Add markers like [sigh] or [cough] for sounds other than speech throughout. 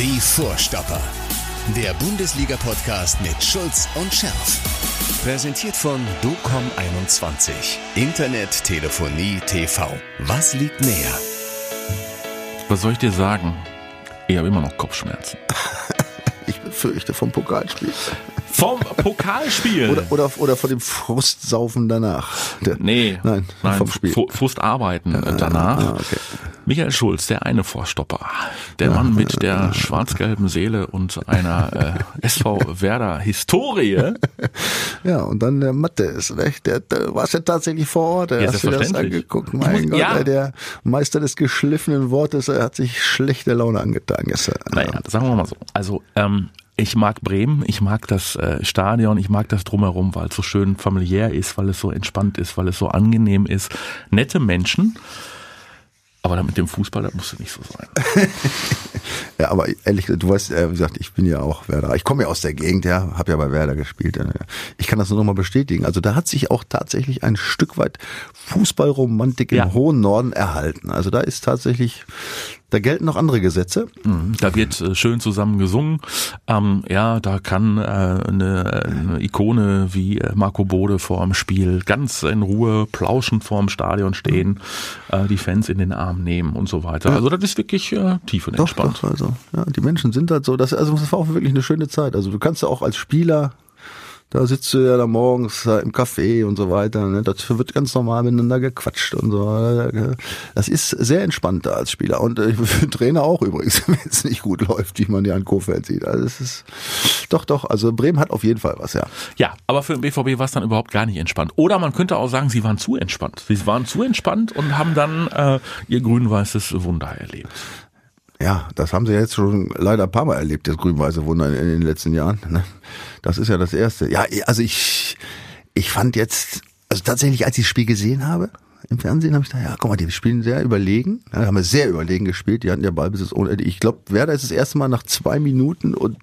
Die Vorstopper. Der Bundesliga-Podcast mit Schulz und Scherf. Präsentiert von DOCOM21. Internet, Telefonie, TV. Was liegt näher? Was soll ich dir sagen? Ich habe immer noch Kopfschmerzen. [laughs] Ich befürchte vom Pokalspiel. Vom Pokalspiel? Oder, oder, oder von dem Frustsaufen danach. Der, nee, nein, nein, vom Spiel. Frustarbeiten äh, danach. Ah, okay. Michael Schulz, der eine Vorstopper. Der Mann mit der schwarz-gelben Seele und einer äh, SV Werder Historie. [laughs] Ja, und dann der Mattes, nicht? Der, der warst ja tatsächlich vor Ort, der Ja, hast du das angeguckt. Mein muss- Gott, ja. ey, der Meister des geschliffenen Wortes, er hat sich schlechte Laune angetan gestern. Naja, sagen wir mal so. Also, ähm, ich mag Bremen, ich mag das äh, Stadion, ich mag das drumherum, weil es so schön familiär ist, weil es so entspannt ist, weil es so angenehm ist. Nette Menschen. Aber dann mit dem Fußball, das musste nicht so sein. [laughs] Ja, aber ehrlich, gesagt, du weißt, äh, wie gesagt, ich bin ja auch Werder. Ich komme ja aus der Gegend, ja, habe ja bei Werder gespielt. Ich kann das nur noch mal bestätigen. Also da hat sich auch tatsächlich ein Stück weit Fußballromantik Ja. im hohen Norden erhalten. Also da ist tatsächlich, da gelten noch andere Gesetze. Mhm. Da wird äh, schön zusammen gesungen. Ähm, ja, da kann äh, eine, eine Ikone wie äh, Marco Bode vor dem Spiel ganz in Ruhe plauschend vor dem Stadion stehen, äh, die Fans in den Arm nehmen und so weiter. Also das ist wirklich äh, tief und Doch, entspannt. doch, also, ja, die Menschen sind halt so, das, also das war auch wirklich eine schöne Zeit. Also du kannst ja auch als Spieler, da sitzt du ja da morgens im Café und so weiter, ne? das wird ganz normal miteinander gequatscht und so. Das ist sehr entspannt da als Spieler und äh, [laughs] für Trainer auch übrigens, [laughs] wenn es nicht gut läuft, wie man ja an Kofeld sieht. Also es ist, doch, doch, also Bremen hat auf jeden Fall was, ja. Ja, aber für den BVB war es dann überhaupt gar nicht entspannt. Oder man könnte auch sagen, sie waren zu entspannt. Sie waren zu entspannt und haben dann äh, ihr grün-weißes Wunder erlebt. Ja, das haben sie jetzt schon leider ein paar Mal erlebt, das grün-weiße Wunder in, in den letzten Jahren. Ne? Das ist ja das Erste. Ja, also ich, ich fand jetzt, also tatsächlich, als ich das Spiel gesehen habe, im Fernsehen habe ich gedacht, ja, guck mal, die spielen sehr überlegen. Ja, haben wir sehr überlegen gespielt. Die hatten ja Ballbesitz ohne Ende. Ich glaube, Werder ist das erste Mal nach zwei Minuten und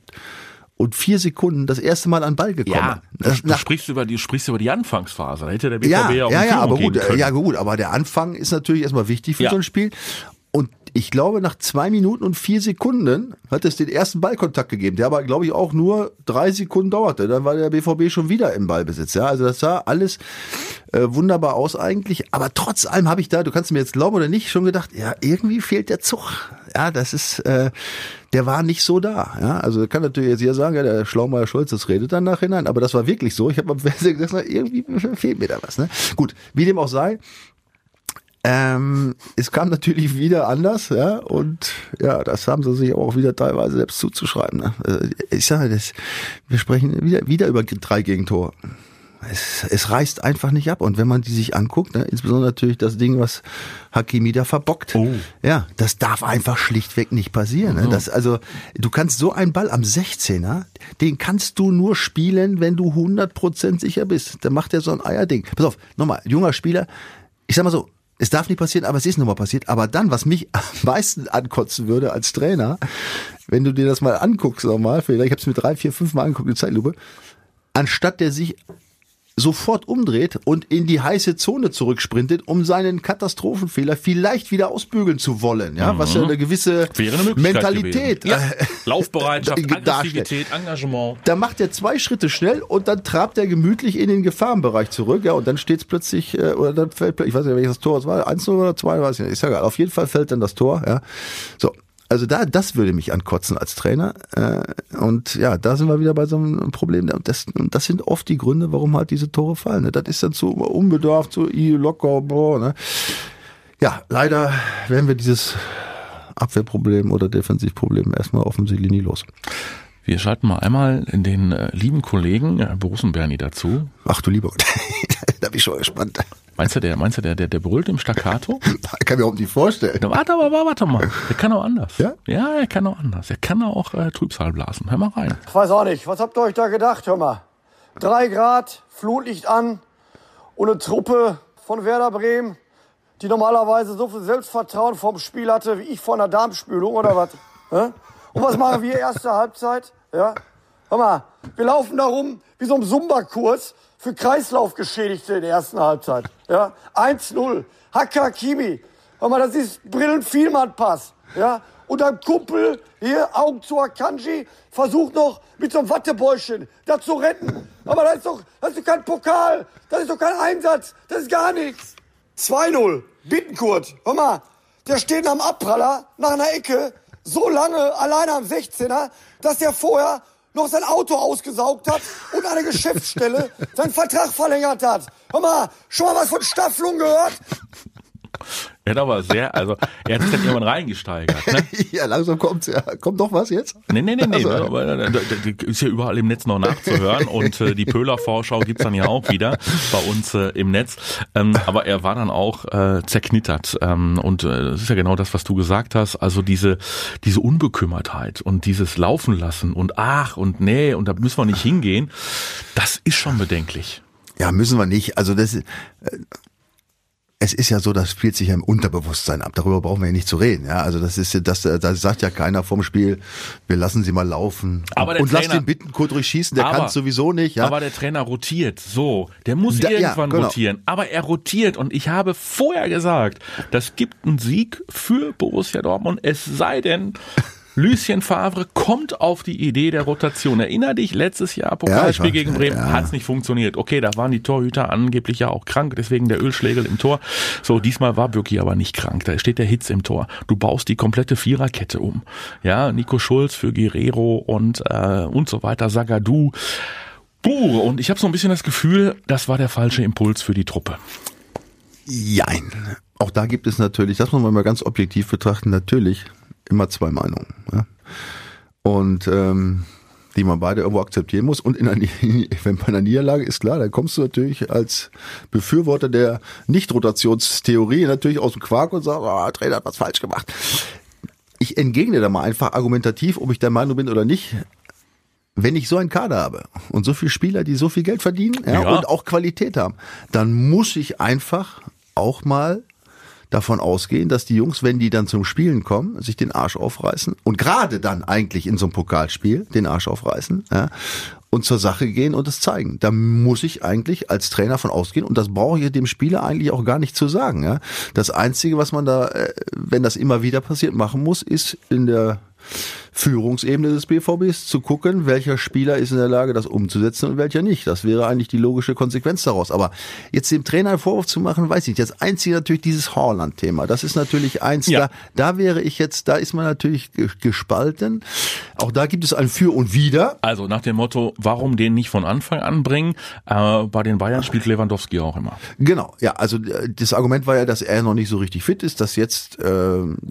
und vier Sekunden das erste Mal an Ball gekommen. Ja, du, Das- du nach, sprichst über die, du sprichst über die Anfangsphase. Da hätte der BVB ja, ja, auch ja, ja, aber gut, ja gut, aber der Anfang ist natürlich erstmal wichtig für Ja. so ein Spiel. Ich glaube, nach zwei Minuten und vier Sekunden hat es den ersten Ballkontakt gegeben, der aber, glaube ich, auch nur drei Sekunden dauerte. Dann war der BVB schon wieder im Ballbesitz. Ja, also das sah alles äh, wunderbar aus eigentlich. Aber trotz allem habe ich da, du kannst mir jetzt glauben oder nicht, schon gedacht, ja, irgendwie fehlt der Zug. Ja, das ist, äh, der war nicht so da. Ja, also kann natürlich jetzt jeder sagen, ja, der Schlaumeier Schulz, das redet dann nachhinein, aber das war wirklich so. Ich habe am Fernsehen gesagt, irgendwie fehlt mir da was. Ne? Gut, wie dem auch sei. Ähm, es kam natürlich wieder anders, ja, und ja, das haben sie sich auch wieder teilweise selbst zuzuschreiben. Ne? Also, Ich sage das, wir sprechen wieder, wieder über drei Gegentore. Es, es reißt einfach nicht ab. Und wenn man die sich anguckt, ne, insbesondere natürlich das Ding, was Hakimi da verbockt, Oh. ja, das darf einfach schlichtweg nicht passieren. Ne? Das, also, du kannst so einen Ball am 16er, den kannst du nur spielen, wenn du 100% sicher bist. Dann macht er so ein Eierding. Pass auf, nochmal, junger Spieler, ich sag mal so, es darf nicht passieren, aber es ist nun mal passiert. Aber dann, was mich [laughs] am meisten ankotzen würde als Trainer, wenn du dir das mal anguckst nochmal, vielleicht, ich habe es mir drei, vier, fünf Mal angeguckt, in Zeitlupe, anstatt der sich sofort umdreht und in die heiße Zone zurücksprintet, um seinen Katastrophenfehler vielleicht wieder ausbügeln zu wollen, ja, was ja eine gewisse eine Mentalität gewesen. äh, Ja. Laufbereitschaft. [laughs] Aggressivität, Engagement. Da macht er zwei Schritte schnell und dann trabt er gemütlich in den Gefahrenbereich zurück, ja, und dann steht es plötzlich, äh, oder dann fällt, ich weiß nicht, welches Tor es war, eins oder zwei, weiß ich nicht, ist ja egal. Auf jeden Fall fällt dann das Tor, ja. So. Also da, das würde mich ankotzen als Trainer. Äh, und ja, da sind wir wieder bei so einem Problem. Und das, das sind oft die Gründe, warum halt diese Tore fallen. Ne? Das ist dann zu unbedarft, zu locker, boah, ne? Ja, leider werden wir dieses Abwehrproblem oder Defensivproblem erstmal offensichtlich nie los. Wir schalten mal einmal in den äh, lieben Kollegen äh, Borussen Bernie dazu. Ach du lieber Gott, [laughs] da bin ich schon gespannt. Meinst du, der, meinst du, der, der, der brüllt im Staccato? [laughs] Ich kann mir überhaupt nicht vorstellen. Na, warte aber, warte mal. Der kann auch anders. Ja? Ja, er kann auch anders. Er kann auch äh, Trübsal blasen. Hör mal rein. Ich weiß auch nicht. Was habt ihr euch da gedacht? Hör mal. Drei Grad, Flutlicht an und eine Truppe von Werder Bremen, die normalerweise so viel Selbstvertrauen vom Spiel hatte, wie ich vor einer Darmspülung oder was? [laughs] Und was machen wir erste Halbzeit? Ja? Hör mal, wir laufen da rum wie so ein Zumba-Kurs für Kreislaufgeschädigte in der ersten Halbzeit. Ja? 1-0. Hakakimi. Hör mal, das ist Brillen-Vielmann-Pass. Ja, und dein Kumpel hier, Augen zu Akanji, versucht noch mit so einem Wattebäuschen das zu retten. Aber das ist doch, das ist doch kein Pokal, das ist doch kein Einsatz, das ist gar nichts. 2-0, Bittenkurt, hör mal, der steht am Abpraller nach einer Ecke so lange alleine am 16er, dass der vorher noch sein Auto ausgesaugt hat und an der Geschäftsstelle seinen Vertrag verlängert hat. Hör mal, schon mal was von Staffelung gehört? Er hat aber sehr, also er hat sich dann irgendwann reingesteigert. Ne? [laughs] ja, langsam kommt ja, kommt doch was jetzt? Nee, nee, nee, nee. Also, aber, äh, da- da- ist ja überall im Netz noch nachzuhören [laughs] und äh, die Pöhler-Vorschau gibt's dann ja auch wieder bei uns äh, im Netz. Ähm, aber er war dann auch äh, zerknittert. Ähm, und äh, das ist ja genau das, was du gesagt hast. Also diese, diese Unbekümmertheit und dieses Laufen lassen und ach und nee und da müssen wir nicht hingehen, das ist schon bedenklich. Ja, müssen wir nicht. Also das, äh, es ist ja so, das spielt sich ja im Unterbewusstsein ab. Darüber brauchen wir ja nicht zu reden. Ja, also das ist, ja- das, äh, da sagt ja keiner vom Spiel, wir lassen sie mal laufen Aber der und lass den Bittenkurt durchschießen. Der kann sowieso nicht. Ja, Aber der Trainer rotiert. So, der muss Da- ja, irgendwann genau. rotieren. Aber er rotiert und ich habe vorher gesagt, das gibt einen Sieg für Borussia Dortmund. Es sei denn, Lucien Favre kommt auf die Idee der Rotation. Erinner dich, letztes Jahr Pokalspiel weiß, gegen Bremen ja. hat's nicht funktioniert. Okay, da waren die Torhüter angeblich ja auch krank, deswegen der Ölschlägel im Tor. So, diesmal war Birki aber nicht krank. Da steht der Hitz im Tor. Du baust die komplette Viererkette um. Ja, Nico Schulz für Guerrero und äh, und so weiter, Sagadu. Puh, und ich habe so ein bisschen das Gefühl, das war der falsche Impuls für die Truppe. Jein. Auch da gibt es natürlich, das muss man mal ganz objektiv betrachten, natürlich immer zwei Meinungen. Ja? Und ähm, die man beide irgendwo akzeptieren muss. Und in einer, [laughs] wenn bei einer Niederlage ist klar, dann kommst du natürlich als Befürworter der Nicht-Rotationstheorie natürlich aus dem Quark und sagst, oh, Trainer hat was falsch gemacht. Ich entgegne da mal einfach argumentativ, ob ich der Meinung bin oder nicht. Wenn ich so einen Kader habe und so viele Spieler, die so viel Geld verdienen ja, Ja. und auch Qualität haben, dann muss ich einfach auch mal davon ausgehen, dass die Jungs, wenn die dann zum Spielen kommen, sich den Arsch aufreißen und gerade dann eigentlich in so einem Pokalspiel den Arsch aufreißen ja, und zur Sache gehen und es zeigen. Da muss ich eigentlich als Trainer von ausgehen und das brauche ich dem Spieler eigentlich auch gar nicht zu sagen. Ja. Das Einzige, was man da, äh, wenn das immer wieder passiert, machen muss, ist in der Führungsebene des BVBs zu gucken, welcher Spieler ist in der Lage, das umzusetzen und welcher nicht. Das wäre eigentlich die logische Konsequenz daraus. Aber jetzt dem Trainer einen Vorwurf zu machen, weiß ich nicht. Das Einzige natürlich dieses Horland-Thema. Das ist natürlich eins, Ja. da, da wäre ich jetzt, da ist man natürlich ge- gespalten. Auch da gibt es ein Für und Wider. Also nach dem Motto, warum den nicht von Anfang an bringen? Äh, bei den Bayern spielt Lewandowski auch immer. Genau, ja, also äh, das Argument war ja, dass er noch nicht so richtig fit ist, dass jetzt äh,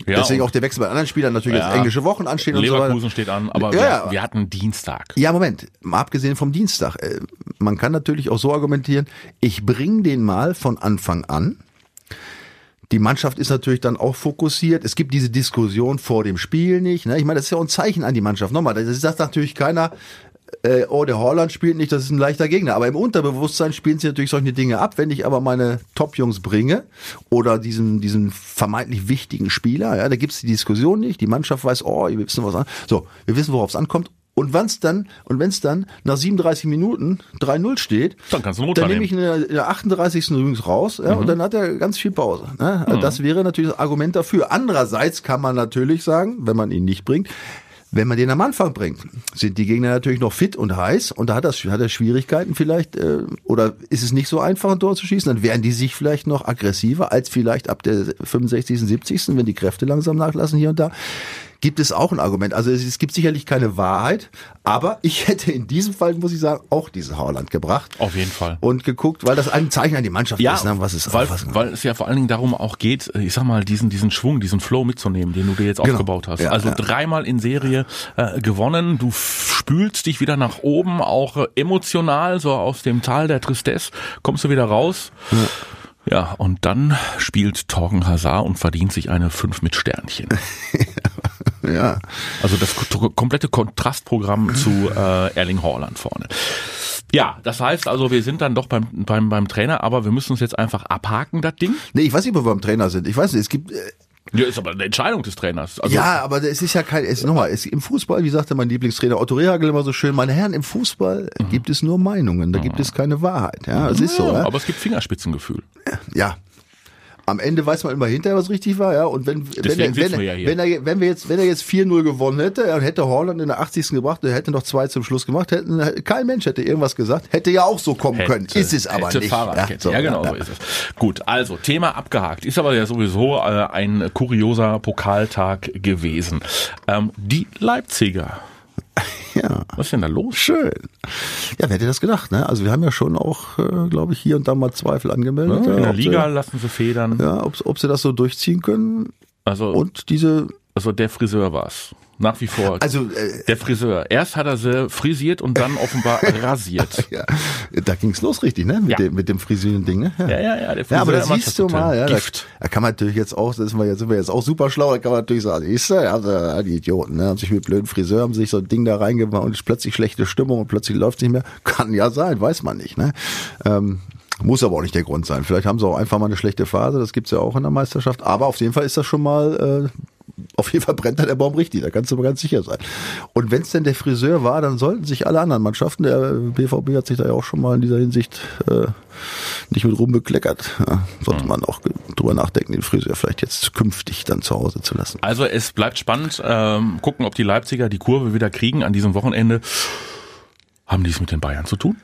deswegen und- auch der Wechsel bei anderen Spielern natürlich Ja. jetzt englische Wochen anstehen und so. Leverkusen steht an, aber Ja, wir, wir hatten Dienstag. Ja, Moment, mal abgesehen vom Dienstag. äh, Man kann natürlich auch so argumentieren, ich bring den mal von Anfang an. Die Mannschaft ist natürlich dann auch fokussiert. Es gibt diese Diskussion vor dem Spiel nicht. Ne? Ich meine, das ist ja auch ein Zeichen an die Mannschaft. Nochmal, das sagt natürlich keiner, äh, oh, der Holland spielt nicht, das ist ein leichter Gegner. Aber im Unterbewusstsein spielen sie natürlich solche Dinge ab. Wenn ich aber meine Top-Jungs bringe oder diesen, diesen vermeintlich wichtigen Spieler, ja, da gibt's die Diskussion nicht. Die Mannschaft weiß, oh, wir wissen was an. So, wir wissen, worauf es ankommt. Und wenn's dann, und wenn's dann nach 37 Minuten 3-0 steht, Dann kannst du dann nehme ich in der, in der 38. übrigens raus, ja, Mhm. und dann hat er ganz viel Pause. Ne? Also Das wäre natürlich das Argument dafür. Andererseits kann man natürlich sagen, wenn man ihn nicht bringt, wenn man den am Anfang bringt, sind die Gegner natürlich noch fit und heiß und da hat, das, hat er Schwierigkeiten vielleicht äh, oder ist es nicht so einfach, ein Tor zu schießen, dann werden die sich vielleicht noch aggressiver als vielleicht ab der 65., 70., wenn die Kräfte langsam nachlassen hier und da. Gibt es auch ein Argument. Also es, es gibt sicherlich keine Wahrheit, aber ich hätte in diesem Fall, muss ich sagen, auch diesen Haaland gebracht Auf jeden Fall. und geguckt, weil das ein Zeichen an die Mannschaft Ja, ist, ne? was ist weil, weil es ja vor allen Dingen darum auch geht, ich sag mal, diesen, diesen Schwung, diesen Flow mitzunehmen, den du dir jetzt Genau. aufgebaut hast. Ja, also ja. dreimal in Serie äh, gewonnen, du spülst dich wieder nach oben, auch äh, emotional, so aus dem Tal der Tristesse, kommst du wieder raus. Ja, und dann spielt Torgen Hazard und verdient sich eine 5 mit Sternchen. [laughs] ja. Also das ko- komplette Kontrastprogramm [laughs] zu äh, Erling Haaland vorne. Ja, das heißt also, wir sind dann doch beim, beim, beim Trainer, aber wir müssen uns jetzt einfach abhaken, das Ding. Nee, ich weiß nicht, wo wir beim Trainer sind. Ich weiß nicht, es gibt äh, Ja, ist aber eine Entscheidung des Trainers. Also, ja, aber es ist ja kein, es, nochmal, es, im Fußball, wie sagte mein Lieblingstrainer Otto Rehagel immer so schön, meine Herren, im Fußball gibt es nur Meinungen, da gibt es keine Wahrheit. Ja, es ist so. Ja. aber es gibt Fingerspitzengefühl. ja. Am Ende weiß man immer hinterher, was richtig war, ja. Und wenn, wenn, Deswegen er, wenn, wir ja wenn, er, wenn wir jetzt, wenn er jetzt 4-0 gewonnen hätte, er hätte Holland in der 80. gebracht, er hätte noch zwei zum Schluss gemacht, hätten, kein Mensch hätte irgendwas gesagt, hätte ja auch so kommen können. Ist es aber hätte nicht. Fahrradkette. so, ja, genau so ist es. Gut, also Thema abgehakt. Ist aber ja sowieso äh, ein kurioser Pokaltag gewesen. Ähm, die Leipziger. Was ist denn da los? Schön. Ja, wer hätte das gedacht, ne? Also wir haben ja schon auch, äh, glaube ich, hier und da mal Zweifel angemeldet. Ja, in der Liga Sie, lassen sie federn. ja, ob, ob sie das so durchziehen können. Also, Und diese, also der Friseur war's. Nach wie vor. also äh, der Friseur. Erst hat er sie frisiert und dann offenbar [laughs] rasiert. ja, da ging's los richtig, ne? Mit Ja. dem mit dem frisieren Ding, ne? Ja, ja, ja. Der Friseur Ja, aber da immer siehst du mal, ja, da, Gift. da kann man natürlich jetzt auch, das sind wir jetzt, sind wir jetzt auch super schlau, da kann man natürlich sagen, siehst du, ja, ja, die Idioten, ne, haben sich mit blöden Friseur, haben sich so ein Ding da reingemacht und ist plötzlich schlechte Stimmung und plötzlich läuft nicht mehr. Kann ja sein, weiß man nicht, ne. Ähm, muss aber auch nicht der Grund sein. Vielleicht haben sie auch einfach mal eine schlechte Phase, das gibt's ja auch in der Meisterschaft. Aber auf jeden Fall ist das schon mal, äh, auf jeden Fall brennt da der Baum richtig, da kannst du aber ganz sicher sein. Und wenn es denn der Friseur war, dann sollten sich alle anderen Mannschaften, der BVB hat sich da ja auch schon mal in dieser Hinsicht äh, nicht mit rumbekleckert. Ja, sollte man auch drüber nachdenken, den Friseur vielleicht jetzt künftig dann zu Hause zu lassen. Also es bleibt spannend. Ähm, gucken, ob die Leipziger die Kurve wieder kriegen an diesem Wochenende. Haben die es mit den Bayern zu tun?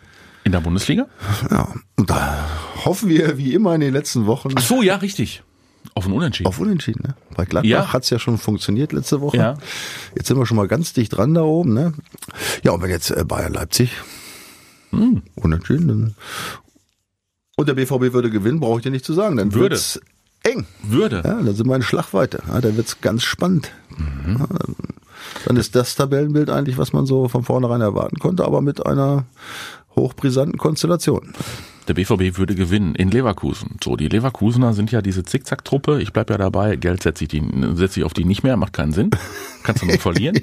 In der Bundesliga? Ja, und da hoffen wir wie immer in den letzten Wochen Ach so, ja, richtig. Auf ein Unentschieden. auf Unentschieden. Ne? Bei Gladbach Ja. hat's ja schon funktioniert letzte Woche. Ja. Jetzt sind wir schon mal ganz dicht dran da oben. Ne? Ja, und wenn jetzt äh, Bayern Leipzig Hm. unentschieden, dann und der BVB würde gewinnen, brauche ich dir nicht zu sagen. Dann Würde. wird's eng. Würde. Ja, dann sind wir in Schlagweite. Ja, dann wird's ganz spannend. Mhm. Ja, dann ist das Tabellenbild eigentlich, was man so von vornherein erwarten konnte, aber mit einer hochbrisanten Konstellation. Der BVB würde gewinnen in Leverkusen. So, die Leverkusener sind ja diese Zickzack-Truppe. Ich bleib ja dabei. Geld setze ich, die, setze ich auf die nicht mehr. Macht keinen Sinn. Kannst du nur [laughs] verlieren.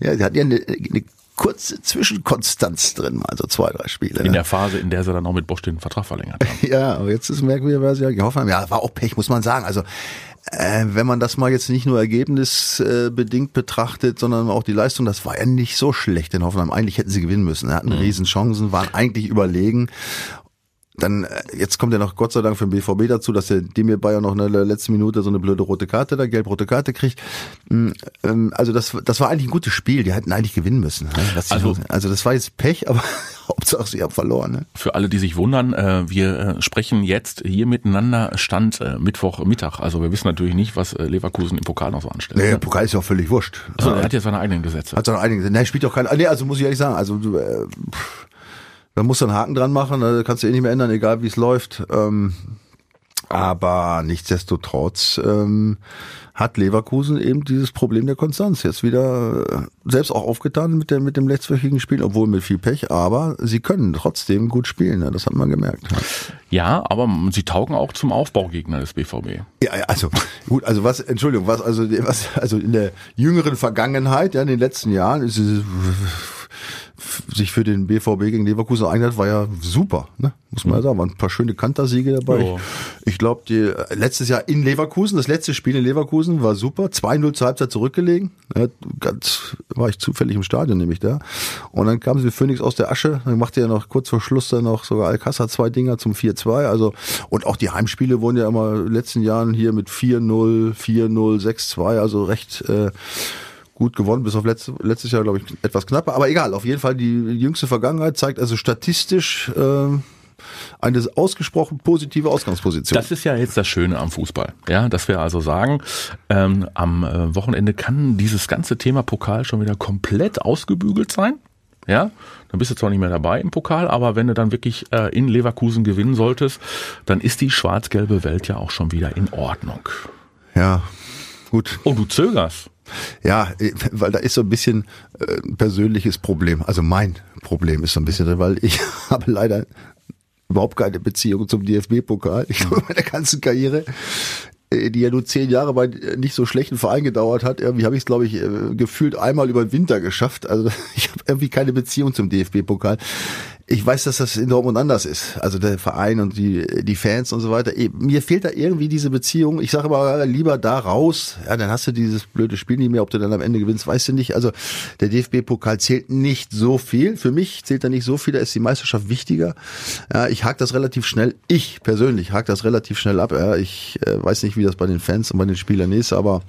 Ja, sie hatten ja eine, eine kurze Zwischenkonstanz drin, also zwei, drei Spiele. In ne? der Phase, in der sie dann auch mit Bosch den Vertrag verlängert haben. [laughs] Ja, aber jetzt ist merkwürdigerweise ja gehofft haben. Ja, war auch Pech, muss man sagen. Also äh, wenn man das mal jetzt nicht nur ergebnisbedingt äh, betrachtet, sondern auch die Leistung, das war ja nicht so schlecht in Hoffenheim. Eigentlich hätten sie gewinnen müssen. Hatten riesen Chancen, waren eigentlich überlegen. Dann, äh, jetzt kommt ja noch Gott sei Dank für den BVB dazu, dass der Demir Bayer noch in der letzten Minute so eine blöde rote Karte da, gelb-rote Karte kriegt. Mm, ähm, Also das, das war eigentlich ein gutes Spiel, die hätten eigentlich gewinnen müssen. ne? Also- also das war jetzt Pech, aber [laughs] Hauptsache sie haben verloren. Ne? Für alle, die sich wundern, äh, wir äh, sprechen jetzt hier miteinander Stand äh, Mittwochmittag. Also wir wissen natürlich nicht, was äh, Leverkusen im Pokal noch so anstellt. Nee, Pokal ist ja auch völlig wurscht. Also, er hat ja seine eigenen Gesetze. Hat doch einige. Nee, spielt doch kein. Nee, also muss ich ehrlich sagen, also du, äh, pff, da musst du einen Haken dran machen, da kannst du eh nicht mehr ändern, egal wie es läuft. Ähm, aber nichtsdestotrotz ähm, hat Leverkusen eben dieses Problem der Konstanz jetzt wieder äh, selbst auch aufgetan mit, der, mit dem letztwöchigen Spiel, obwohl mit viel Pech, aber sie können trotzdem gut spielen, ne? das hat man gemerkt. Ja, aber sie taugen auch zum Aufbaugegner des BVB. Ja, ja, also gut, also was, Entschuldigung, was also was also in der jüngeren Vergangenheit, ja, in den letzten Jahren ist es sich für den BVB gegen Leverkusen eignet, hat, war ja super, ne? Muss man ja sagen, waren ein paar schöne Kantersiege dabei. Ja. Ich glaube, die äh, letztes Jahr in Leverkusen, das letzte Spiel in Leverkusen war super, 2-0 zur Halbzeit zurückgelegen. Ja, ganz war ich zufällig im Stadion nämlich da. Und dann kam sie Phoenix aus der Asche, dann machte ja noch kurz vor Schluss dann noch sogar Alcázar zwei Dinger zum 4-2, also und auch die Heimspiele wurden ja immer in den letzten Jahren hier mit 4-0, 4-0, 6-2, also recht äh, gut gewonnen, bis auf letzte, letztes Jahr, glaube ich, etwas knapper. Aber egal, auf jeden Fall die jüngste Vergangenheit zeigt also statistisch äh, eine ausgesprochen positive Ausgangsposition. Das ist ja jetzt das Schöne am Fußball. Ja, dass wir also sagen, ähm, am äh, Wochenende kann dieses ganze Thema Pokal schon wieder komplett ausgebügelt sein. Ja, dann bist du zwar nicht mehr dabei im Pokal, aber wenn du dann wirklich äh, in Leverkusen gewinnen solltest, dann ist die schwarz-gelbe Welt ja auch schon wieder in Ordnung. ja, gut. Oh, du zögerst. Ja, äh, weil da ist so ein bisschen äh, ein persönliches Problem. Also mein Problem ist so ein bisschen, weil ich [laughs] habe leider überhaupt keine Beziehung zum DFB-Pokal. Ich glaube, meine ganze Karriere, äh, die ja nur zehn Jahre bei äh, nicht so schlechten Verein gedauert hat, irgendwie habe ich es, glaube ich, äh, gefühlt einmal über den Winter geschafft. Also [laughs] ich habe irgendwie keine Beziehung zum DFB-Pokal. Ich weiß, dass das in Dortmund anders ist. Also der Verein und die, die Fans und so weiter. Mir fehlt da irgendwie diese Beziehung. Ich sage aber lieber da raus. Ja, dann hast du dieses blöde Spiel nicht mehr. Ob du dann am Ende gewinnst, weißt du nicht. Also der DFB-Pokal zählt nicht so viel. Für mich zählt da nicht so viel. Da ist die Meisterschaft wichtiger. Ja, ich hake das relativ schnell. Ich persönlich hake das relativ schnell ab. Ja, ich äh, weiß nicht, wie das bei den Fans und bei den Spielern ist, aber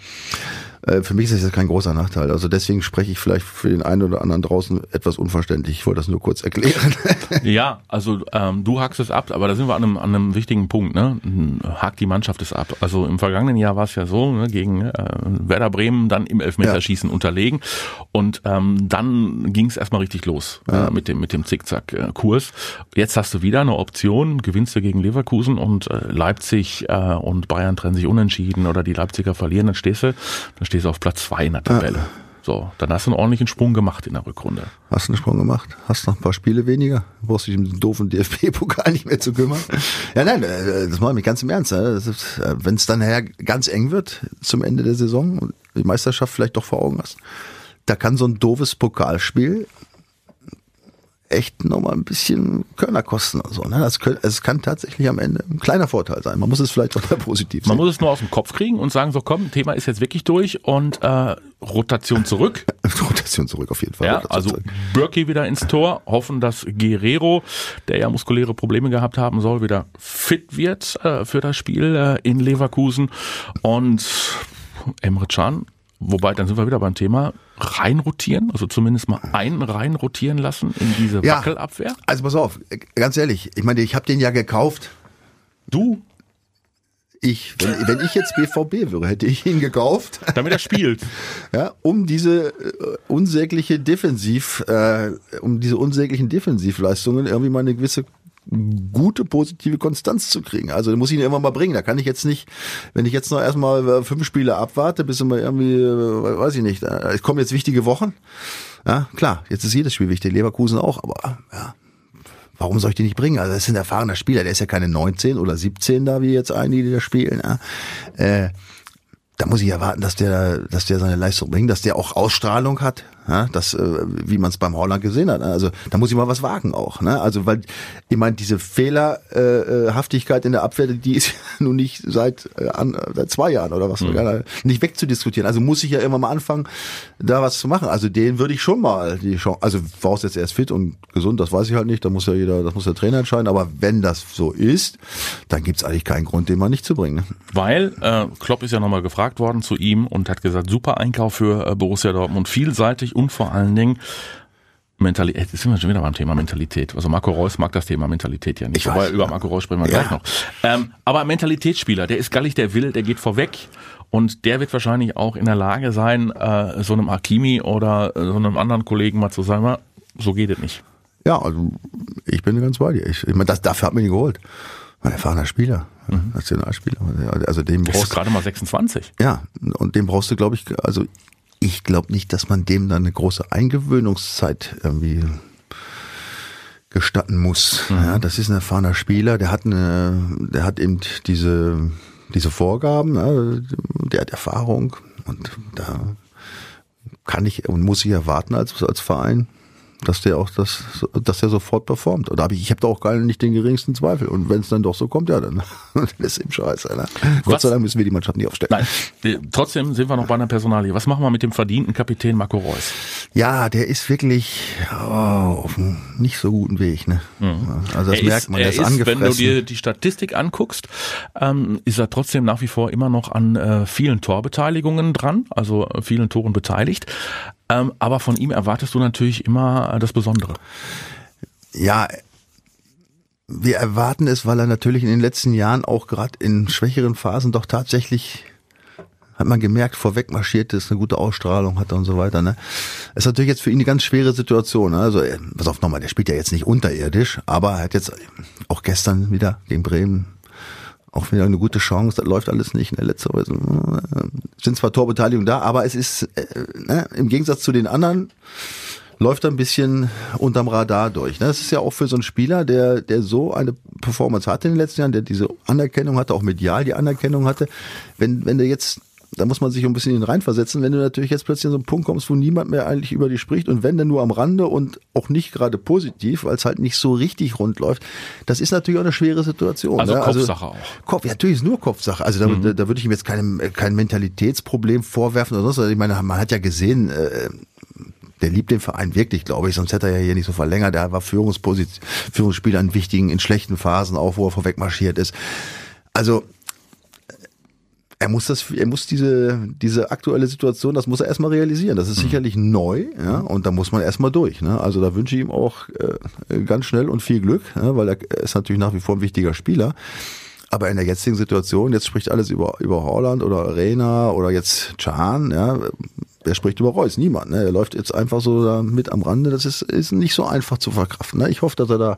äh, für mich ist das kein großer Nachteil. Also deswegen spreche ich vielleicht für den einen oder anderen draußen etwas unverständlich. Ich wollte das nur kurz erklären. [laughs] ja, also ähm, du hakst es ab, aber da sind wir an einem, an einem wichtigen Punkt. Ne? Hakt die Mannschaft es ab. Also im vergangenen Jahr war es ja so, ne, gegen äh, Werder Bremen dann im Elfmeterschießen ja. unterlegen und ähm, dann ging es erstmal richtig los äh, ja. äh, mit dem mit dem Zickzack-Kurs. Jetzt hast du wieder eine Option, gewinnst du gegen Leverkusen und äh, Leipzig äh, und Bayern trennen sich unentschieden oder die Leipziger verlieren, dann stehst du, dann stehst stehst du auf Platz zwei in der Tabelle. Ja. So, dann hast du einen ordentlichen Sprung gemacht in der Rückrunde. Hast du einen Sprung gemacht? Hast noch ein paar Spiele weniger? Du brauchst dich um den doofen DFB-Pokal [laughs] nicht mehr zu kümmern. Ja, nein, äh, das mache ich mich ganz im Ernst. Äh, Wenn es dann nachher ganz eng wird zum Ende der Saison und die Meisterschaft vielleicht doch vor Augen hast, da kann so ein doofes Pokalspiel echt nochmal ein bisschen Körner kosten und so. Ne? Das können, es kann tatsächlich am Ende ein kleiner Vorteil sein. Man muss es vielleicht auch mal [laughs] positiv sehen. Man muss es nur aus dem Kopf kriegen und sagen, so komm, Thema ist jetzt wirklich durch und äh, Rotation zurück. [laughs] Rotation zurück auf jeden Fall. Ja, also Birki wieder ins Tor, hoffen, dass Guerrero, der ja muskuläre Probleme gehabt haben soll, wieder fit wird äh, für das Spiel äh, in Leverkusen und Emre Can Wobei, dann sind wir wieder beim Thema reinrotieren, also zumindest mal einen reinrotieren lassen in diese ja, Wackelabwehr. Also pass auf, ganz ehrlich, ich meine, ich habe den ja gekauft. Du? Ich, wenn, wenn ich jetzt BVB wäre, hätte ich ihn gekauft. Damit er spielt. [laughs] ja, um diese äh, unsägliche Defensiv, äh, um diese unsäglichen Defensivleistungen irgendwie mal eine gewisse gute positive Konstanz zu kriegen. Also muss ich ihn irgendwann mal bringen. Da kann ich jetzt nicht, wenn ich jetzt noch erstmal äh, fünf Spiele abwarte, bis immer irgendwie, äh, weiß ich nicht, äh, es kommen jetzt wichtige Wochen. Ja, klar, jetzt ist jedes Spiel wichtig, Leverkusen auch, aber ja, warum soll ich den nicht bringen? Also das ist ein erfahrener Spieler, der ist ja keine 19 oder 17 da, wie jetzt einige, die da spielen. Ja. Äh, da muss ich erwarten, dass der, dass der seine Leistung bringt, dass der auch Ausstrahlung hat, ja, das, äh, wie man es beim Holland gesehen hat. Also da muss ich mal was wagen auch. Ne? Also weil ich meine, diese Fehlerhaftigkeit in der Abwehr, die ist [laughs] nun nicht seit, äh, an, seit zwei Jahren oder was, mhm. ja, nicht wegzudiskutieren. Also muss ich ja immer mal anfangen, da was zu machen. Also den würde ich schon mal die Chance, also voraussetzt er ist fit und gesund, das weiß ich halt nicht, da muss ja jeder, das muss der Trainer entscheiden. Aber wenn das so ist, dann gibt's eigentlich keinen Grund, den mal nicht zu bringen. Ne? Weil äh, Klopp ist ja nochmal gefragt worden zu ihm und hat gesagt, super Einkauf für äh, Borussia Dortmund, vielseitig und vor allen Dingen Mentalität, jetzt sind wir schon wieder beim Thema Mentalität. Also Marco Reus mag das Thema Mentalität ja nicht. Ich weiß, über Marco Reus sprechen wir ja. gleich noch. Ähm, aber Mentalitätsspieler, der ist gallig, der will, der geht vorweg. Und der wird wahrscheinlich auch in der Lage sein, äh, so einem Akimi oder äh, so einem anderen Kollegen mal zu sagen, so geht es nicht. Ja, also ich bin ganz bei dir. Ich, ich meine, das, dafür hat man ihn geholt. Ein erfahrener Spieler, mhm. Nationalspieler. Also dem brauchst du gerade mal 26. Ja, und dem brauchst du, glaube ich, also ich glaube nicht, dass man dem dann eine große Eingewöhnungszeit irgendwie gestatten muss. Mhm. Ja, das ist ein erfahrener Spieler, der hat eine, der hat eben diese, diese Vorgaben, ja, der hat Erfahrung und da kann ich und muss ich erwarten als, als Verein, dass der auch das, dass der sofort performt. Oder hab ich, ich habe da auch gar nicht den geringsten Zweifel. Und wenn es dann doch so kommt, ja, dann, [laughs] dann ist eben scheiße. Ne? Gott sei Dank müssen wir die Mannschaft nicht aufstellen. Nein, trotzdem sind wir noch bei einer Personalie. Was machen wir mit dem verdienten Kapitän Marco Reus? Ja, der ist wirklich oh, auf einem nicht so guten Weg. Ne? Mhm. Also das er merkt man, er ist, angefressen. Wenn du dir die Statistik anguckst, ähm, ist er trotzdem nach wie vor immer noch an äh, vielen Torbeteiligungen dran, also vielen Toren beteiligt. Ähm, aber von ihm erwartest du natürlich immer äh, das Besondere. Ja, wir erwarten es, weil er natürlich in den letzten Jahren auch gerade in schwächeren Phasen doch tatsächlich hat man gemerkt, vorweg marschiert ist, eine gute Ausstrahlung hat und so weiter. Ne? ist natürlich jetzt für ihn eine ganz schwere Situation. Ne? Also, äh, pass auf nochmal, der spielt ja jetzt nicht unterirdisch, aber er hat jetzt auch gestern wieder gegen Bremen auch wieder eine gute Chance, das läuft alles nicht in der letzten Weise. Sind zwar Torbeteiligungen da, aber es ist äh, ne, im Gegensatz zu den anderen läuft ein bisschen unterm Radar durch. Ne? Das ist ja auch für so einen Spieler, der, der so eine Performance hatte in den letzten Jahren, der diese Anerkennung hatte, auch medial die Anerkennung hatte. Wenn, wenn du jetzt da muss man sich ein bisschen reinversetzen, wenn du natürlich jetzt plötzlich an so einen Punkt kommst, wo niemand mehr eigentlich über dich spricht und wenn dann nur am Rande und auch nicht gerade positiv, weil es halt nicht so richtig rund läuft, das ist natürlich auch eine schwere Situation. Also ne? Kopfsache auch. Kopf, ja, natürlich ist nur Kopfsache. Also da, Mhm. da, da würde ich ihm jetzt kein, kein Mentalitätsproblem vorwerfen oder sonst was. Ich meine, man hat ja gesehen, äh, der liebt den Verein wirklich, glaube ich, sonst hätte er ja hier nicht so verlängert. Der war Führungsposition, Führungsspieler in wichtigen, in schlechten Phasen, auch wo er vorweg marschiert ist. Also er muss das, er muss diese, diese aktuelle Situation, das muss er erstmal realisieren. Das ist sicherlich neu, ja, und da muss man erstmal durch. Ne? Also da wünsche ich ihm auch äh, ganz schnell und viel Glück, ja, weil er ist natürlich nach wie vor ein wichtiger Spieler. Aber in der jetzigen Situation, jetzt spricht alles über, über Holland oder Rena oder jetzt Chan, ja, wer spricht über Reus? Niemand, ne? Er läuft jetzt einfach so da mit am Rande. Das ist, ist nicht so einfach zu verkraften. Ne? Ich hoffe, dass er da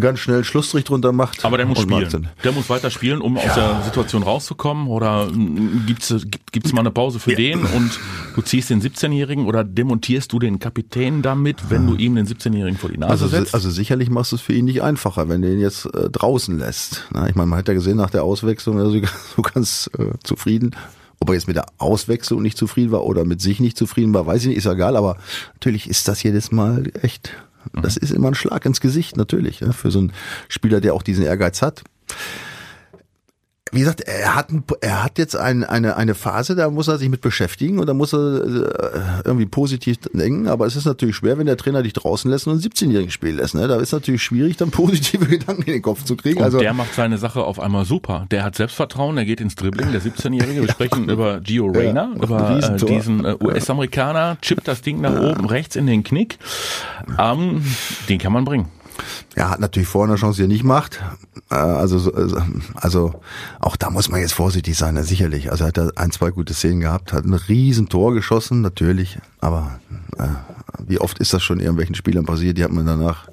ganz schnell Schlussstrich drunter macht. Aber der muss spielen. Der muss weiter spielen, um aus der Situation rauszukommen. Oder mm, gibt's gibt, gibt's mal eine Pause für den und du ziehst den 17-Jährigen oder demontierst du den Kapitän damit, wenn du ihm den 17-Jährigen vor die Nase Also, setzt? also sicherlich machst du es für ihn nicht einfacher, wenn du ihn jetzt äh, draußen lässt. Na, ich meine, man hat ja gesehen nach der Auswechslung, also [laughs] so ganz äh, zufrieden. Ob er jetzt mit der Auswechslung nicht zufrieden war oder mit sich nicht zufrieden war, weiß ich nicht, ist ja egal. Aber natürlich ist das jedes Mal echt, das ist immer ein Schlag ins Gesicht, natürlich, ja, für so einen Spieler, der auch diesen Ehrgeiz hat. Wie gesagt, er hat, ein, er hat jetzt ein, eine, eine Phase, da muss er sich mit beschäftigen und da muss er äh, irgendwie positiv denken. Aber es ist natürlich schwer, wenn der Trainer dich draußen lässt und einen 17-Jährigen spielen lässt. Ne? Da ist natürlich schwierig, dann [laughs] positive Gedanken in den Kopf zu kriegen. Und also der macht seine Sache auf einmal super. Der hat Selbstvertrauen, der geht ins Dribbling, der 17-Jährige. Wir [laughs] sprechen über Gio Reyna, ein über äh, diesen äh, US-Amerikaner, chippt das Ding nach oben rechts in den Knick. Ähm, den kann man bringen. Er hat natürlich vorher eine Chance, die er nicht macht. Äh, Also, so- also, auch da muss man jetzt vorsichtig sein, ja, sicherlich. Also er hat da ein, zwei gute Szenen gehabt, hat ein riesen Tor geschossen, natürlich. Aber äh, wie oft ist das schon irgendwelchen Spielern passiert, die hat man danach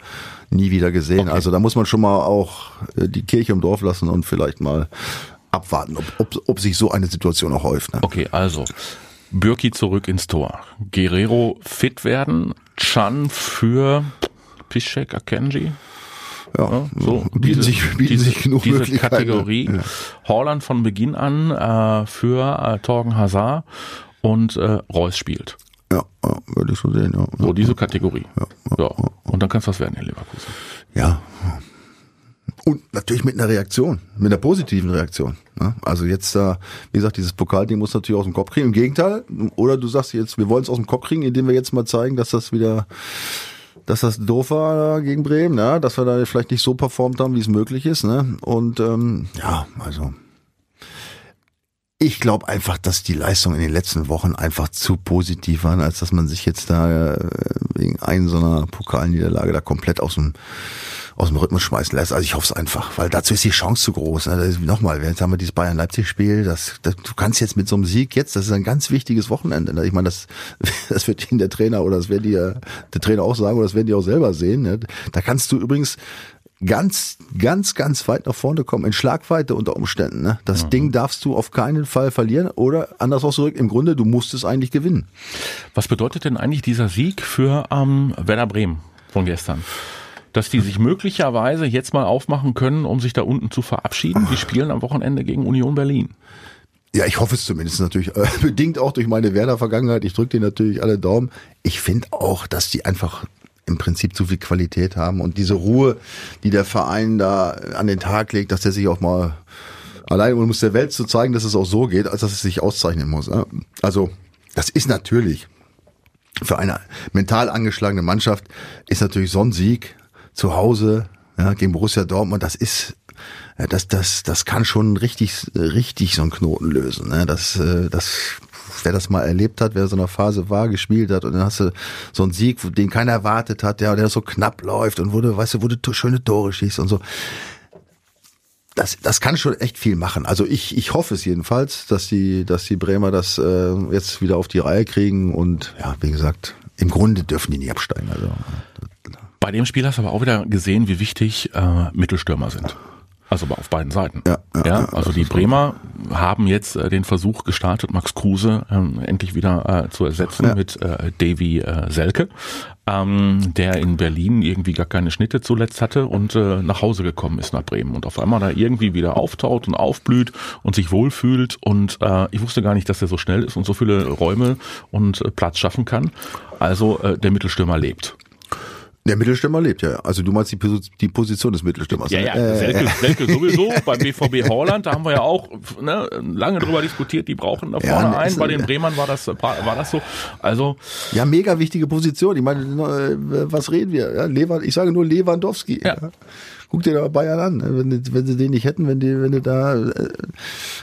nie wieder gesehen. Also da muss man schon mal auch äh, die Kirche im Dorf lassen und vielleicht mal abwarten, ob, ob, ob sich so eine Situation auch häuft. Ne? Okay, also Bürki zurück ins Tor. Guerrero fit werden. Chan für Piszczek, Akenji. Ja, So, bieten sich, bieten diese, sich genug diese. Kategorie. Ja. Holland von Beginn an äh, für äh, Torgen Hazard und äh, Reus spielt. Ja, ja, würde ich so sehen. Ja, So, diese Kategorie. Ja. Und dann kann es was werden in Leverkusen. Ja. Und natürlich mit einer Reaktion, mit einer positiven Reaktion. Ne? Also jetzt da, wie gesagt, dieses Pokalding muss natürlich aus dem Kopf kriegen. Im Gegenteil, oder du sagst jetzt, wir wollen es aus dem Kopf kriegen, indem wir jetzt mal zeigen, dass das wieder, dass das doof war gegen Bremen, ja? dass wir da vielleicht nicht so performt haben, wie es möglich ist. Ne? Und ähm, ja, also ich glaube einfach, dass die Leistungen in den letzten Wochen einfach zu positiv waren, als dass man sich jetzt da äh, wegen einer so einer Pokalniederlage da komplett aus dem aus dem Rhythmus schmeißen lässt. Also ich hoffe es einfach, weil dazu ist die Chance zu groß. Ne? Nochmal, jetzt haben wir dieses Bayern-Leipzig-Spiel. Das, das, du kannst jetzt mit so einem Sieg jetzt, das ist ein ganz wichtiges Wochenende. Ne? Ich meine, das, [laughs] das wird Ihnen der Trainer oder das werden die, der Trainer auch sagen oder das werden die auch selber sehen. Ne? Da kannst du übrigens ganz, ganz, ganz weit nach vorne kommen, in Schlagweite unter Umständen. Ne? Das Ding darfst du auf keinen Fall verlieren oder anders auch zurück. Im Grunde, du musst es eigentlich gewinnen. Was bedeutet denn eigentlich dieser Sieg für ähm, Werder Bremen von gestern? Dass die sich möglicherweise jetzt mal aufmachen können, um sich da unten zu verabschieden. Die spielen am Wochenende gegen Union Berlin. Ja, ich hoffe es zumindest natürlich. Äh, [laughs] bedingt auch durch meine Werder-Vergangenheit. Ich drücke dir natürlich alle Daumen. Ich finde auch, dass die einfach im Prinzip zu viel Qualität haben und diese Ruhe, die der Verein da an den Tag legt, dass der sich auch mal allein muss der Welt zu zeigen, dass es auch so geht, als dass es sich auszeichnen muss. Also, das ist natürlich für eine mental angeschlagene Mannschaft ist natürlich so ein Sieg zu Hause ja, gegen Borussia Dortmund, das ist das, das, das kann schon richtig, richtig so einen Knoten lösen. Ne? Das, äh, das, wer das mal erlebt hat, wer so einer Phase war, gespielt hat und dann hast du so einen Sieg, den keiner erwartet hat, ja, der so knapp läuft und wurde, weißt du, wurde schöne Tore schießt und so. Das, das kann schon echt viel machen. Also ich, ich hoffe es jedenfalls, dass die, dass die Bremer das äh, jetzt wieder auf die Reihe kriegen und ja, wie gesagt, im Grunde dürfen die nie absteigen. Also Bei dem Spiel hast du aber auch wieder gesehen, wie wichtig äh, Mittelstürmer sind. Also auf beiden Seiten. Ja, ja, ja, also die Bremer haben jetzt äh, den Versuch gestartet, Max Kruse ähm, endlich wieder äh, zu ersetzen Ja. mit äh, Davy äh, Selke, ähm, der in Berlin irgendwie gar keine Schnitte zuletzt hatte und äh, nach Hause gekommen ist nach Bremen und auf einmal da irgendwie wieder auftaut und aufblüht und sich wohlfühlt und äh, ich wusste gar nicht, dass er so schnell ist und so viele Räume und äh, Platz schaffen kann. Also äh, der Mittelstürmer lebt. Der Mittelstürmer lebt, ja. Also du meinst die, die Position des Mittelstürmers. Ja, ja, Äh, Selke, Selke sowieso. [laughs] Beim BVB Holland, da haben wir ja auch ne, lange drüber diskutiert, die brauchen da Ja, vorne ne, einen. ist- Bei den Bremern war das, war das so. Also, Ja, mega wichtige Position. Ich meine, äh, was reden wir? Ja, Lewan, ich sage nur Lewandowski. Ja. Guck dir da Bayern an. ne? Wenn, wenn sie den nicht hätten, wenn, die, wenn du da äh,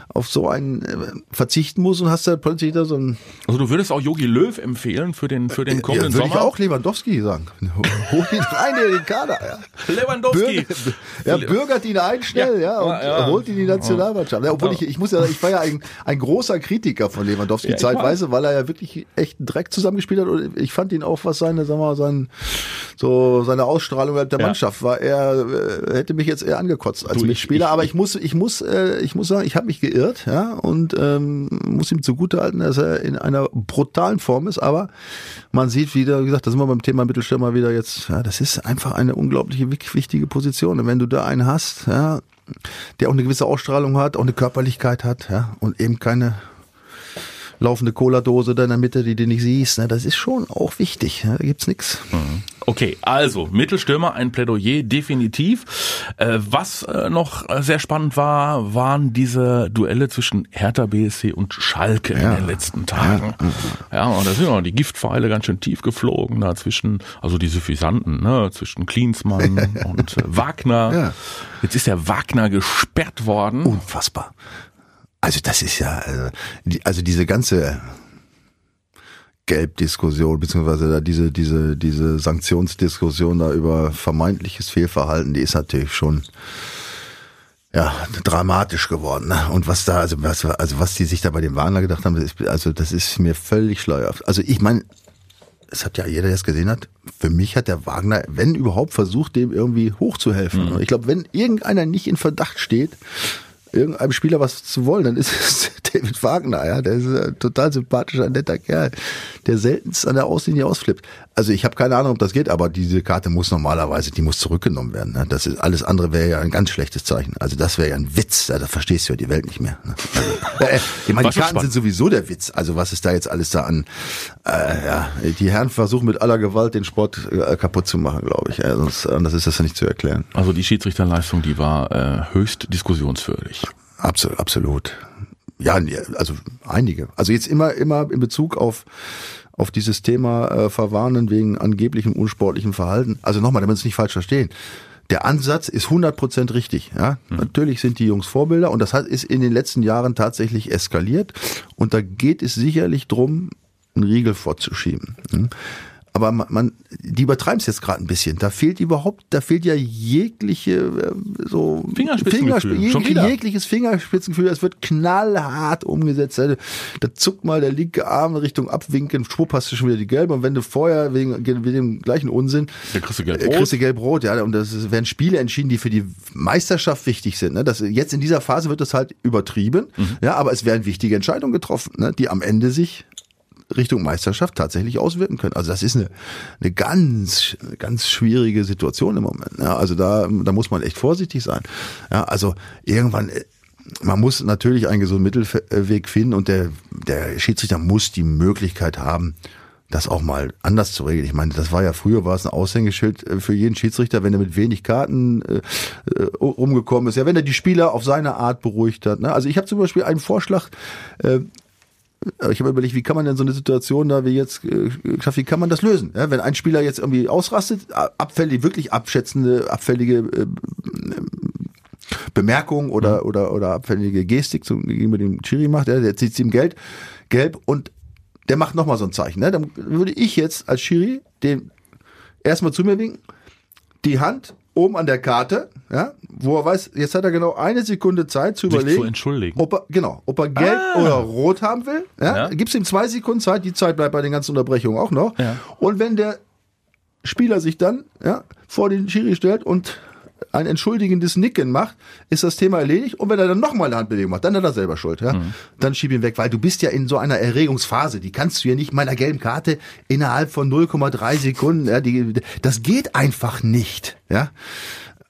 auf so einen äh, verzichten musst und hast da plötzlich da so ein also du würdest auch Jogi Löw empfehlen für den, für den kommenden ja, würde ich Sommer. auch Lewandowski sagen. [laughs] Hol ihn rein in den Kader. Ja. Lewandowski. Bürger, ja, bürgert ihn ein schnell, ja, Ja, und ja, holt ihn in die Nationalmannschaft. Ja, obwohl ich, ich muss ja ich war ja ein, ein großer Kritiker von Lewandowski ich zeitweise, weil er ja wirklich echt einen Dreck zusammengespielt hat und ich fand ihn auch, was seine, sagen wir mal, sein, so seine Ausstrahlung der. Mannschaft war, er äh, hätte mich jetzt eher angekotzt als Du, ich- Mitspieler, ich- aber ich muss, ich muss, äh, ich muss sagen, ich habe mich geirrt, ja, und ähm, muss ihm zugutehalten, dass er in einer brutalen Form ist, aber man sieht wieder, wie gesagt, da sind wir beim Thema Mittelstürmer wieder jetzt, ja, das ist einfach eine unglaubliche wichtige Position. Und wenn du da einen hast, ja, der auch eine gewisse Ausstrahlung hat, auch eine Körperlichkeit hat, ja, und eben keine laufende Cola-Dose da in der Mitte, die du nicht siehst, ne, das ist schon auch wichtig. Ja, da gibt's nix. Okay, also Mittelstürmer, ein Plädoyer definitiv. Äh, was äh, noch äh, sehr spannend war, waren diese Duelle zwischen Hertha BSC und Schalke in Ja. den letzten Tagen. Ja, und da sind auch die Giftpfeile ganz schön tief geflogen, da zwischen, also die Suffisanten, ne, zwischen Klinsmann [laughs] und äh, Wagner. Ja. Jetzt ist der Wagner gesperrt worden. Unfassbar. Also das ist ja, also, die, also diese ganze Gelbdiskussion, beziehungsweise da diese, diese, diese Sanktionsdiskussion da über vermeintliches Fehlverhalten, die ist natürlich schon ja, dramatisch geworden. Ne? Und was da, also was, also was die sich da bei dem Wagner gedacht haben, das ist, also das ist mir völlig schleierhaft. Also ich meine, es hat ja jeder, der es gesehen hat, für mich hat der Wagner, wenn überhaupt, versucht, dem irgendwie hochzuhelfen. Und Ich glaube, wenn irgendeiner nicht in Verdacht steht, irgendeinem Spieler was zu wollen, dann ist [laughs] es David Wagner, ja. Der ist ein total sympathischer, netter Kerl, der seltenst an der Auslinie ausflippt. Also ich habe keine Ahnung, ob das geht, aber diese Karte muss normalerweise, die muss zurückgenommen werden. Ne? Das ist alles andere wäre ja ein ganz schlechtes Zeichen. Also das wäre ja ein Witz, ja, da verstehst du ja die Welt nicht mehr. Ne? Also, [laughs] äh, ich meine, die Karten spannend? sind sowieso der Witz. Also was ist da jetzt alles da an? Äh, ja, die Herren versuchen mit aller Gewalt den Sport äh, kaputt zu machen, glaube ich. Ja, sonst, anders ist das ja nicht zu erklären. Also die Schiedsrichterleistung, die war äh, höchst diskussionswürdig. Absolut, absolut. Ja, also einige. Also jetzt immer, immer in Bezug auf auf dieses Thema äh, verwarnen wegen angeblichem unsportlichem Verhalten. Also nochmal, damit wir es nicht falsch verstehen. Der Ansatz ist 100% richtig. Ja? Natürlich sind die Jungs Vorbilder und das hat, ist in den letzten Jahren tatsächlich eskaliert. Und da geht es sicherlich drum, einen Riegel vorzuschieben. Hm? Aber man, man die übertreiben es jetzt gerade ein bisschen. Da fehlt überhaupt, da fehlt ja jegliche äh, so Fingerspitzengefühl. Fingersp- Schon wieder. jegliches Fingerspitzengefühl. Es wird knallhart umgesetzt. Da, da zuckt mal der linke Arm in Richtung Abwinken, schwupp hast du schon wieder die gelbe. Und wenn du vorher wegen, wegen dem gleichen Unsinn Da kriegst du gelb äh, kriegst du gelb-rot, ja. Und das werden Spiele entschieden, die für die Meisterschaft wichtig sind. Ne? Das, jetzt in dieser Phase wird das halt übertrieben, Mhm. ja, aber es werden wichtige Entscheidungen getroffen, ne? die am Ende sich Richtung Meisterschaft tatsächlich auswirken können. Also das ist eine, eine ganz, ganz schwierige Situation im Moment. Ja, also da, da muss man echt vorsichtig sein. Ja, also irgendwann, äh, man muss natürlich einen gesunden Mittelweg finden und der, der Schiedsrichter muss die Möglichkeit haben, das auch mal anders zu regeln. Ich meine, das war ja früher war es ein Aushängeschild äh, für jeden Schiedsrichter, wenn er mit wenig Karten äh, äh, rumgekommen ist. Ja, wenn er die Spieler auf seine Art beruhigt hat. Ne? Also ich habe zum Beispiel einen Vorschlag. Äh, ich habe überlegt, wie kann man denn so eine Situation da wie jetzt, äh, wie kann man das lösen? Ja, wenn ein Spieler jetzt irgendwie ausrastet, abfällig, wirklich abschätzende, abfällige äh, Bemerkung oder, oder, oder abfällige Gestik zum, gegenüber dem Chiri macht, ja, der zieht ihm Geld, gelb und der macht nochmal so ein Zeichen. Ne? Dann würde ich jetzt als Schiri den erstmal zu mir winken, die Hand oben an der Karte, ja, wo er weiß, jetzt hat er genau eine Sekunde Zeit zu überlegen, zu entschuldigen. ob er, genau, ob er gelb Ah. oder rot haben will. Ja? Ja. Gibst ihm zwei Sekunden Zeit, die Zeit bleibt bei den ganzen Unterbrechungen auch noch. Ja. Und wenn der Spieler sich dann ja, vor den Schiri stellt und ein entschuldigendes Nicken macht, ist das Thema erledigt. Und wenn er dann nochmal eine Handbewegung macht, dann hat er selber Schuld. Ja? Mhm. Dann schieb ihn weg, weil du bist ja in so einer Erregungsphase. Die kannst du ja nicht meiner gelben Karte innerhalb von 0,3 Sekunden. Ja, die, das geht einfach nicht. Ja.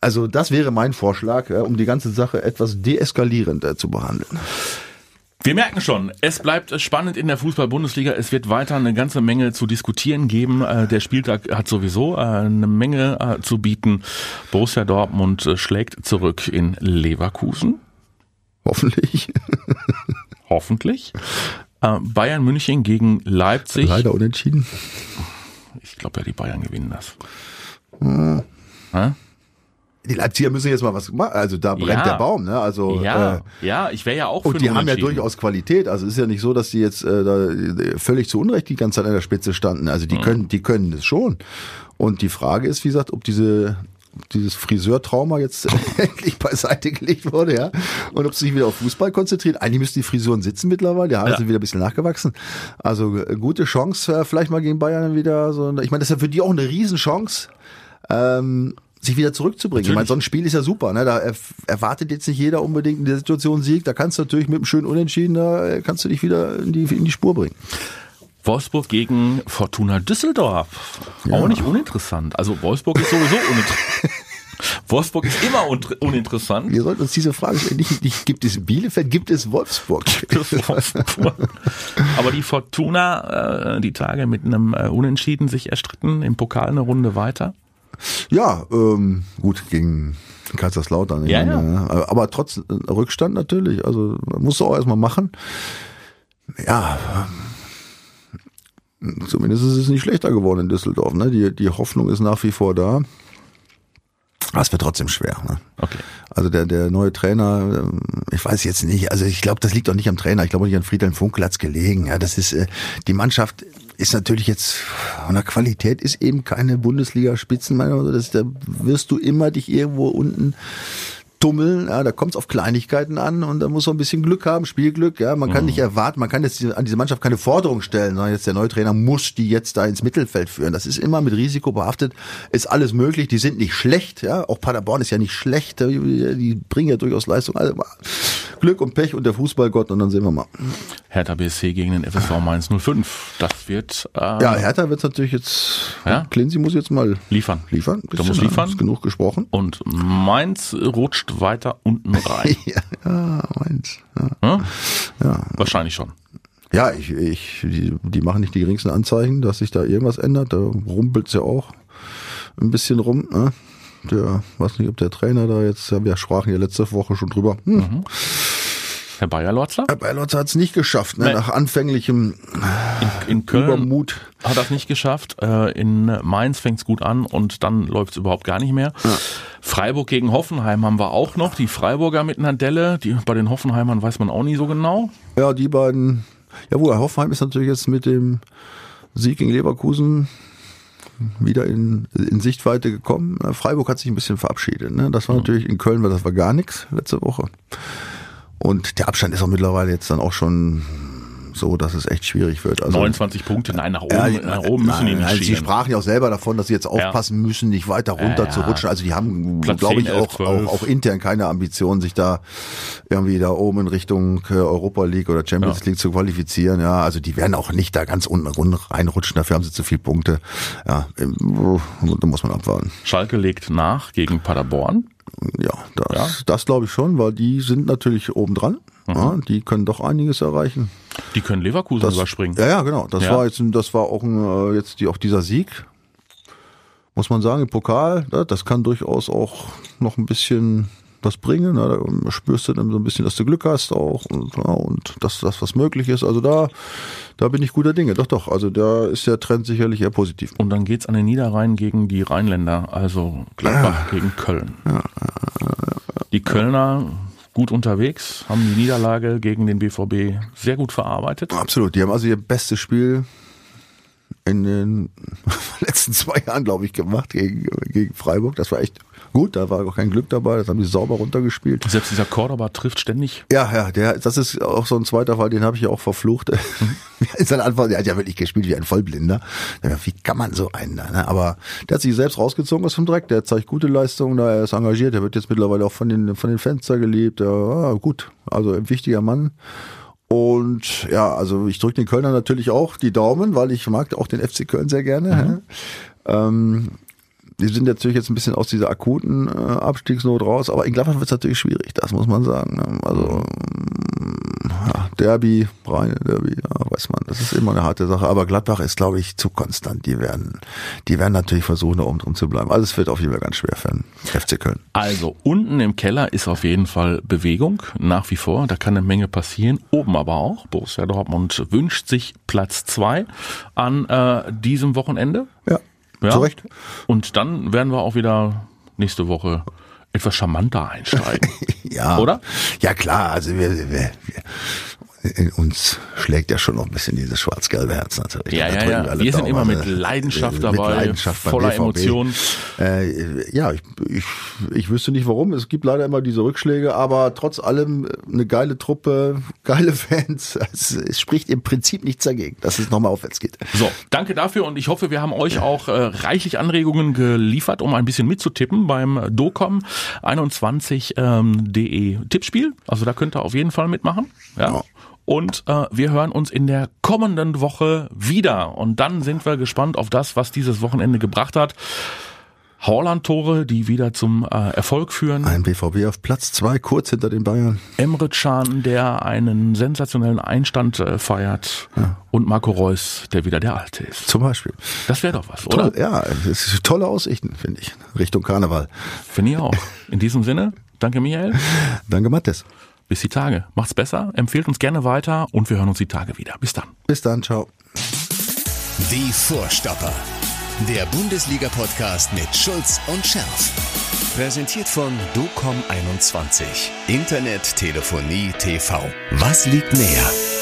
Also das wäre mein Vorschlag, um die ganze Sache etwas deeskalierend äh, zu behandeln. Wir merken schon, es bleibt spannend in der Fußball-Bundesliga. Es wird weiter eine ganze Menge zu diskutieren geben. Äh, der Spieltag hat sowieso äh, eine Menge äh, zu bieten. Borussia Dortmund schlägt zurück in Leverkusen. Hoffentlich. [laughs] Hoffentlich. Bayern München gegen Leipzig. Leider unentschieden. Ich glaube ja, die Bayern gewinnen das. Hm. Die Leipziger müssen jetzt mal was machen. Also da brennt ja. der Baum, ne? Also ja, äh, ja, ich wäre ja auch. Und die haben ja durchaus Qualität. Also es ist ja nicht so, dass die jetzt äh, da völlig zu Unrecht die ganze Zeit an der Spitze standen. Also die mhm. können, die können das schon. Und die Frage ist, wie gesagt, ob diese dieses Friseurtrauma jetzt [laughs] endlich beiseite gelegt wurde, ja. Und ob sie sich wieder auf Fußball konzentriert. Eigentlich müssten die Frisuren sitzen mittlerweile, die Haare ja. sind wieder ein bisschen nachgewachsen. Also äh, gute Chance, äh, vielleicht mal gegen Bayern wieder so. Ich meine, das ist ja für die auch eine Riesenchance. Ähm, sich wieder zurückzubringen. Natürlich. Ich meine, so ein Spiel ist ja super. Ne? Da erwartet jetzt nicht jeder unbedingt in der Situation Sieg. Da kannst du natürlich mit einem schönen Unentschieden, da äh, kannst du dich wieder in die, in die Spur bringen. Wolfsburg gegen Fortuna Düsseldorf. Ja. Auch nicht uninteressant. Also Wolfsburg ist sowieso uninteressant. [laughs] Wolfsburg ist immer uninteressant. Wir sollten uns diese Frage stellen. Nicht, nicht gibt es Bielefeld, gibt es Wolfsburg? [laughs] Gibt es Wolfsburg. Aber die Fortuna, äh, die Tage mit einem äh, Unentschieden sich erstritten, im Pokal eine Runde weiter. Ja, ähm, gut, gegen Kaiserslautern. Ja, ja. Aber trotz äh, Rückstand natürlich. Also musst du auch erstmal machen. Ja, zumindest ist es nicht schlechter geworden in Düsseldorf. Ne? Die, die Hoffnung ist nach wie vor da. Aber es wird trotzdem schwer. Ne? Okay. Also der, der neue Trainer, ähm, ich weiß jetzt nicht, also ich glaube, das liegt doch nicht am Trainer, ich glaube nicht an Friedhelm Funkel hat's gelegen. Ja, das ist, äh, die Mannschaft ist natürlich jetzt, von der Qualität ist eben keine Bundesliga-Spitzenmeinung, da wirst du immer dich irgendwo unten tummeln, ja, da kommt es auf Kleinigkeiten an und da muss man ein bisschen Glück haben, Spielglück, ja, man kann mhm. nicht erwarten, man kann jetzt an diese Mannschaft keine Forderung stellen, sondern jetzt der neue Trainer muss die jetzt da ins Mittelfeld führen. Das ist immer mit Risiko behaftet, ist alles möglich, die sind nicht schlecht, ja, auch Paderborn ist ja nicht schlecht, die bringen ja durchaus Leistung, also Glück und Pech und der Fußballgott und dann sehen wir mal. Hertha BSC gegen den FSV Mainz 05, das wird... Äh, ja, Hertha wird natürlich jetzt, ja? Clincy muss jetzt mal liefern. Liefern. Da muss liefern. Ist genug gesprochen. Und Mainz rutscht rutscht weiter unten [laughs] rein. ja, ja, meins. Ja. Hm? ja. Wahrscheinlich schon. Ja, ich, ich, die, die machen nicht die geringsten Anzeichen, dass sich da irgendwas ändert. Da rumpelt's ja auch ein bisschen rum. Ne? Der, weiß nicht, ob der Trainer da jetzt, ja, wir sprachen ja letzte Woche schon drüber. Hm. Mhm. Herr Bayerlotzler? Herr Bayerlotzler hat es nicht geschafft, ne? Nee. nach anfänglichem in, in Köln Übermut. Hat er es nicht geschafft. Äh, in Mainz fängt es gut an und dann läuft es überhaupt gar nicht mehr. Ja. Freiburg gegen Hoffenheim haben wir auch noch. Die Freiburger mit einer Delle. Die, bei den Hoffenheimern weiß man auch nie so genau. Ja, die beiden. Ja, wo Hoffenheim ist natürlich jetzt mit dem Sieg gegen Leverkusen wieder in, in Sichtweite gekommen. Freiburg hat sich ein bisschen verabschiedet. Ne? Das war mhm. natürlich in Köln, das war gar nichts letzte Woche. Und der Abstand ist auch mittlerweile jetzt dann auch schon so, dass es echt schwierig wird. Also, 29 Punkte, nein, nach oben, ja, nach oben müssen nein, die nicht nein, Sie sprachen ja auch selber davon, dass sie jetzt aufpassen ja. müssen, nicht weiter runter ja, zu rutschen. Also die haben, glaube ich, auch, auch, auch intern keine Ambition, sich da irgendwie da oben in Richtung äh, Europa League oder Champions League zu qualifizieren. Ja, also die werden auch nicht da ganz unten reinrutschen, dafür haben sie zu viele Punkte. Ja, da muss man abwarten. Schalke legt nach gegen Paderborn. Ja, das, ja. das glaube ich schon, weil die sind natürlich oben dran. Mhm. Ja, die können doch einiges erreichen. Die können Leverkusen das, überspringen. Ja, ja, genau. Das ja. war jetzt, das war auch ein, äh, jetzt die, auch dieser Sieg. Muss man sagen, im Pokal, das kann durchaus auch noch ein bisschen was bringen. Da spürst du dann so ein bisschen, dass du Glück hast auch und, ja, und dass das was möglich ist. Also da, da bin ich guter Dinge. Doch, doch. Also da ist der Trend sicherlich eher positiv. Und dann geht's an den Niederrhein gegen die Rheinländer, also Gladbach ja. gegen Köln. Ja, die Kölner gut unterwegs, haben die Niederlage gegen den BVB sehr gut verarbeitet. Absolut. Die haben also ihr bestes Spiel in den [laughs] letzten zwei Jahren, glaube ich, gemacht gegen, gegen Freiburg. Das war echt gut, da war auch kein Glück dabei, das haben die sauber runtergespielt. Selbst dieser Cordoba trifft ständig. Ja, ja, der, das ist auch so ein zweiter Fall, den habe ich ja auch verflucht. in seiner Antwort, der hat ja wirklich gespielt wie ein Vollblinder. Wie kann man so einen da, ne? Aber der hat sich selbst rausgezogen aus dem Dreck, der zeigt gute Leistungen, da er ist engagiert, der wird jetzt mittlerweile auch von den, von den Fans da geliebt. Ja, gut, also ein wichtiger Mann. Und ja, also ich drücke den Kölner natürlich auch die Daumen, weil ich mag auch den FC Köln sehr gerne. Mhm. Ähm, die sind natürlich jetzt ein bisschen aus dieser akuten äh, Abstiegsnot raus, aber in Gladbach wird es natürlich schwierig, das muss man sagen. Ne? Also ja, Derby, reine Derby, ja, weiß man, das ist immer eine harte Sache. Aber Gladbach ist, glaube ich, zu konstant. Die werden, die werden natürlich versuchen, da oben drin zu bleiben. Also es wird auf jeden Fall ganz schwer für den FC Köln. Also unten im Keller ist auf jeden Fall Bewegung nach wie vor. Da kann eine Menge passieren. Oben aber auch. Borussia Dortmund wünscht sich Platz zwei an äh, diesem Wochenende. Ja. Ja? Zu Recht. Und dann werden wir auch wieder nächste Woche etwas charmanter einsteigen. [laughs] ja. Oder? Ja, klar. Also wir, wir, wir in uns schlägt ja schon noch ein bisschen dieses schwarz-gelbe Herz natürlich. Ja, ja, ja. Wir, sind immer mit Leidenschaft dabei, mit Leidenschaft voller Emotionen. Äh, ja, ich, ich, ich wüsste nicht warum. Es gibt leider immer diese Rückschläge, aber trotz allem eine geile Truppe, [laughs] geile Fans. Es, es spricht im Prinzip nichts dagegen, dass es nochmal aufwärts geht. So, danke dafür und ich hoffe, wir haben euch auch äh, reichlich Anregungen geliefert, um ein bisschen mitzutippen beim docom 21.de ähm, Tippspiel. Also da könnt ihr auf jeden Fall mitmachen. Ja. ja. Und äh, wir hören uns in der kommenden Woche wieder. Und dann sind wir gespannt auf das, was dieses Wochenende gebracht hat. Horland-Tore, die wieder zum äh, Erfolg führen. Ein BVB auf Platz zwei, kurz hinter den Bayern. Emre Can, der einen sensationellen Einstand äh, feiert. Ja. Und Marco Reus, der wieder der Alte ist. Zum Beispiel. Das wäre doch was, oder? Toll, ja, es ist tolle Aussichten, finde ich, Richtung Karneval. Finde ich auch. In diesem Sinne, danke Michael. [laughs] danke Mattes. Bis die Tage. Macht's besser, empfehlt uns gerne weiter und wir hören uns die Tage wieder. Bis dann. Bis dann, ciao. Die Vorstopper. Der Bundesliga-Podcast mit Schulz und Scherf. Präsentiert von DOCOM21. Internet, Telefonie, TV. Was liegt näher?